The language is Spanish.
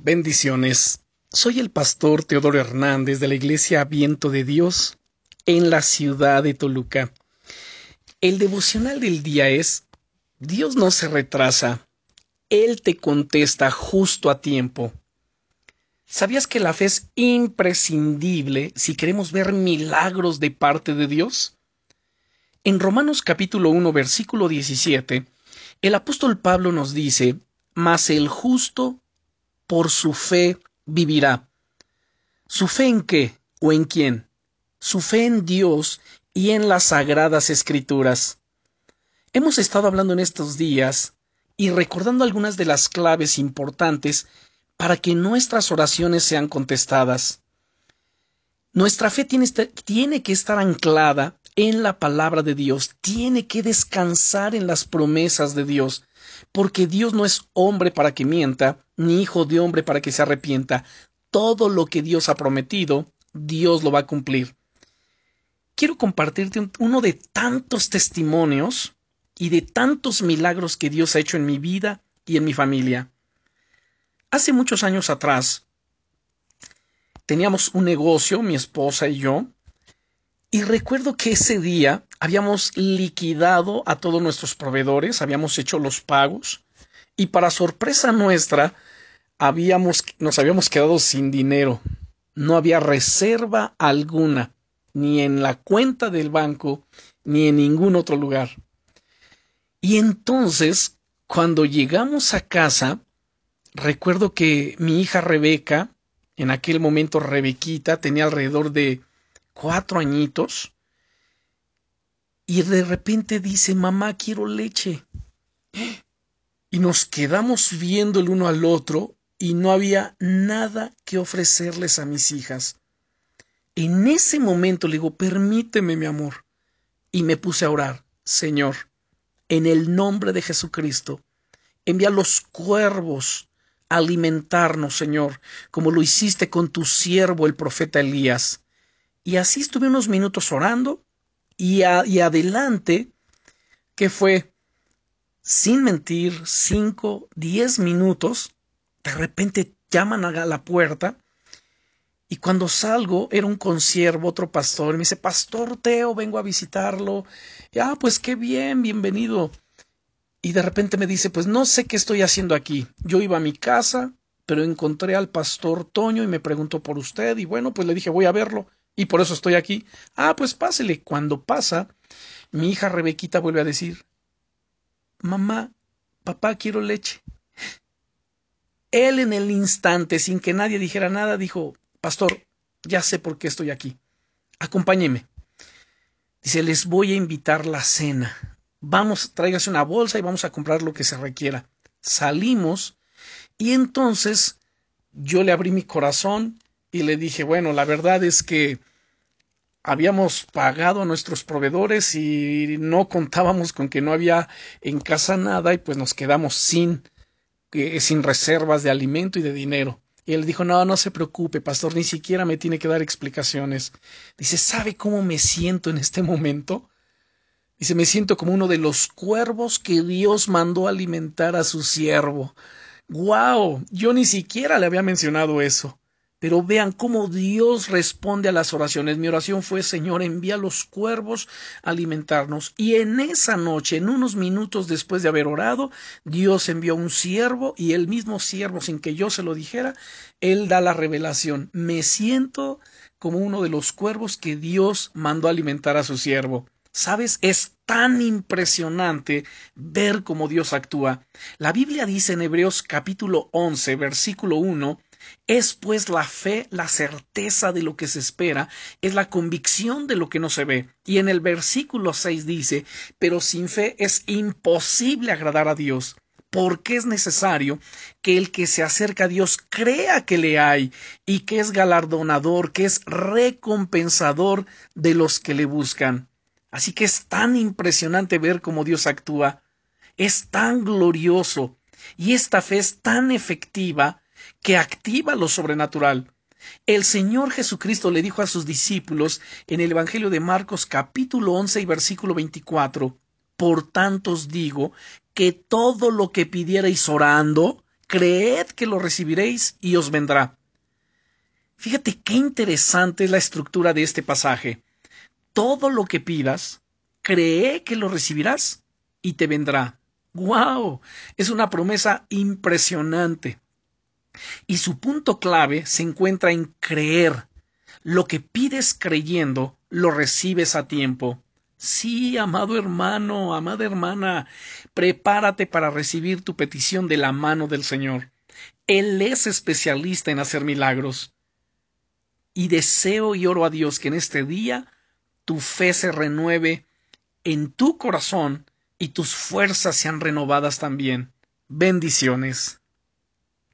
Bendiciones. Soy el pastor Teodoro Hernández de la Iglesia Viento de Dios en la ciudad de Toluca. El devocional del día es Dios no se retrasa, Él te contesta justo a tiempo. ¿Sabías que la fe es imprescindible si queremos ver milagros de parte de Dios? En Romanos capítulo 1 versículo 17, el apóstol Pablo nos dice, Mas el justo por su fe vivirá. ¿Su fe en qué o en quién? Su fe en Dios y en las sagradas escrituras. Hemos estado hablando en estos días y recordando algunas de las claves importantes para que nuestras oraciones sean contestadas. Nuestra fe tiene, tiene, que estar anclada en la palabra de Dios, tiene que descansar en las promesas de Dios, porque Dios no es hombre para que mienta, ni hijo de hombre para que se arrepienta. Todo lo que Dios ha prometido, Dios lo va a cumplir. Quiero compartirte uno de tantos testimonios y de tantos milagros que Dios ha hecho en mi vida y en mi familia. Hace muchos años atrás, teníamos un negocio, mi esposa y yo, y recuerdo que ese día habíamos liquidado a todos nuestros proveedores, habíamos hecho los pagos, y para sorpresa nuestra, habíamos, nos habíamos quedado sin dinero. No había reserva alguna, ni en la cuenta del banco, ni en ningún otro lugar. Y entonces, cuando llegamos a casa, recuerdo que mi hija Rebeca, en aquel momento Rebequita, tenía alrededor de cuatro añitos y de repente dice, mamá, quiero leche. Y nos quedamos viendo el uno al otro y no había nada que ofrecerles a mis hijas. En ese momento le digo, permíteme, mi amor. Y me puse a orar, Señor, en el nombre de Jesucristo, envía los cuervos a alimentarnos, Señor, como lo hiciste con tu siervo, el profeta Elías. Y así estuve unos minutos orando y, adelante, que fue, sin mentir, cinco, diez minutos, de repente llaman a la puerta y cuando salgo era un consiervo, otro pastor, y me dice, Pastor Teo, vengo a visitarlo. ah, pues qué bien, bienvenido. Y de repente me dice, pues no sé qué estoy haciendo aquí. Yo iba a mi casa, pero encontré al pastor Toño y me preguntó por usted, y bueno, pues le dije, voy a verlo y por eso estoy aquí. Ah, pues pásele. Cuando pasa, mi hija Rebequita vuelve a decir, mamá, papá, quiero leche. Él en el instante, sin que nadie dijera nada, dijo, pastor, ya sé por qué estoy aquí. Acompáñeme. Dice, les voy a invitar la cena. Vamos, tráigase una bolsa y vamos a comprar lo que se requiera. Salimos y entonces yo le abrí mi corazón y le dije, bueno, la verdad es que habíamos pagado a nuestros proveedores y no contábamos con que no había en casa nada y pues nos quedamos sin, eh, sin reservas de alimento y de dinero. Y él dijo, no, no se preocupe, pastor, ni siquiera me tiene que dar explicaciones. Dice, ¿sabe cómo me siento en este momento? Dice, me siento como uno de los cuervos que Dios mandó alimentar a su siervo. ¡Guau! Yo ni siquiera le había mencionado eso. Pero vean cómo Dios responde a las oraciones. Mi oración fue, Señor, envía los cuervos a alimentarnos. Y en esa noche, en unos minutos después de haber orado, Dios envió un siervo y el mismo siervo, sin que yo se lo dijera, él da la revelación. Me siento como uno de los cuervos que Dios mandó a alimentar a su siervo. ¿Sabes? Es tan impresionante ver cómo Dios actúa. La Biblia dice en Hebreos capítulo 11, versículo 1, es pues la fe, la certeza de lo que se espera, es la convicción de lo que no se ve. Y en el versículo 6 dice, pero sin fe es imposible agradar a Dios, porque es necesario que el que se acerca a Dios crea que le hay y que es galardonador, que es recompensador de los que le buscan. Así que es tan impresionante ver cómo Dios actúa, es tan glorioso y esta fe es tan efectiva que activa lo sobrenatural. El Señor Jesucristo le dijo a sus discípulos en el Evangelio de Marcos capítulo 11 y versículo 24, Por tanto os digo que todo lo que pidierais orando, creed que lo recibiréis y os vendrá. Fíjate qué interesante es la estructura de este pasaje. Todo lo que pidas, cree que lo recibirás y te vendrá. ¡Wow! Es una promesa impresionante. Y su punto clave se encuentra en creer. Lo que pides creyendo, lo recibes a tiempo. Sí, amado hermano, amada hermana, prepárate para recibir tu petición de la mano del Señor. Él es especialista en hacer milagros. Y deseo y oro a Dios que en este día tu fe se renueve en tu corazón y tus fuerzas sean renovadas también. Bendiciones.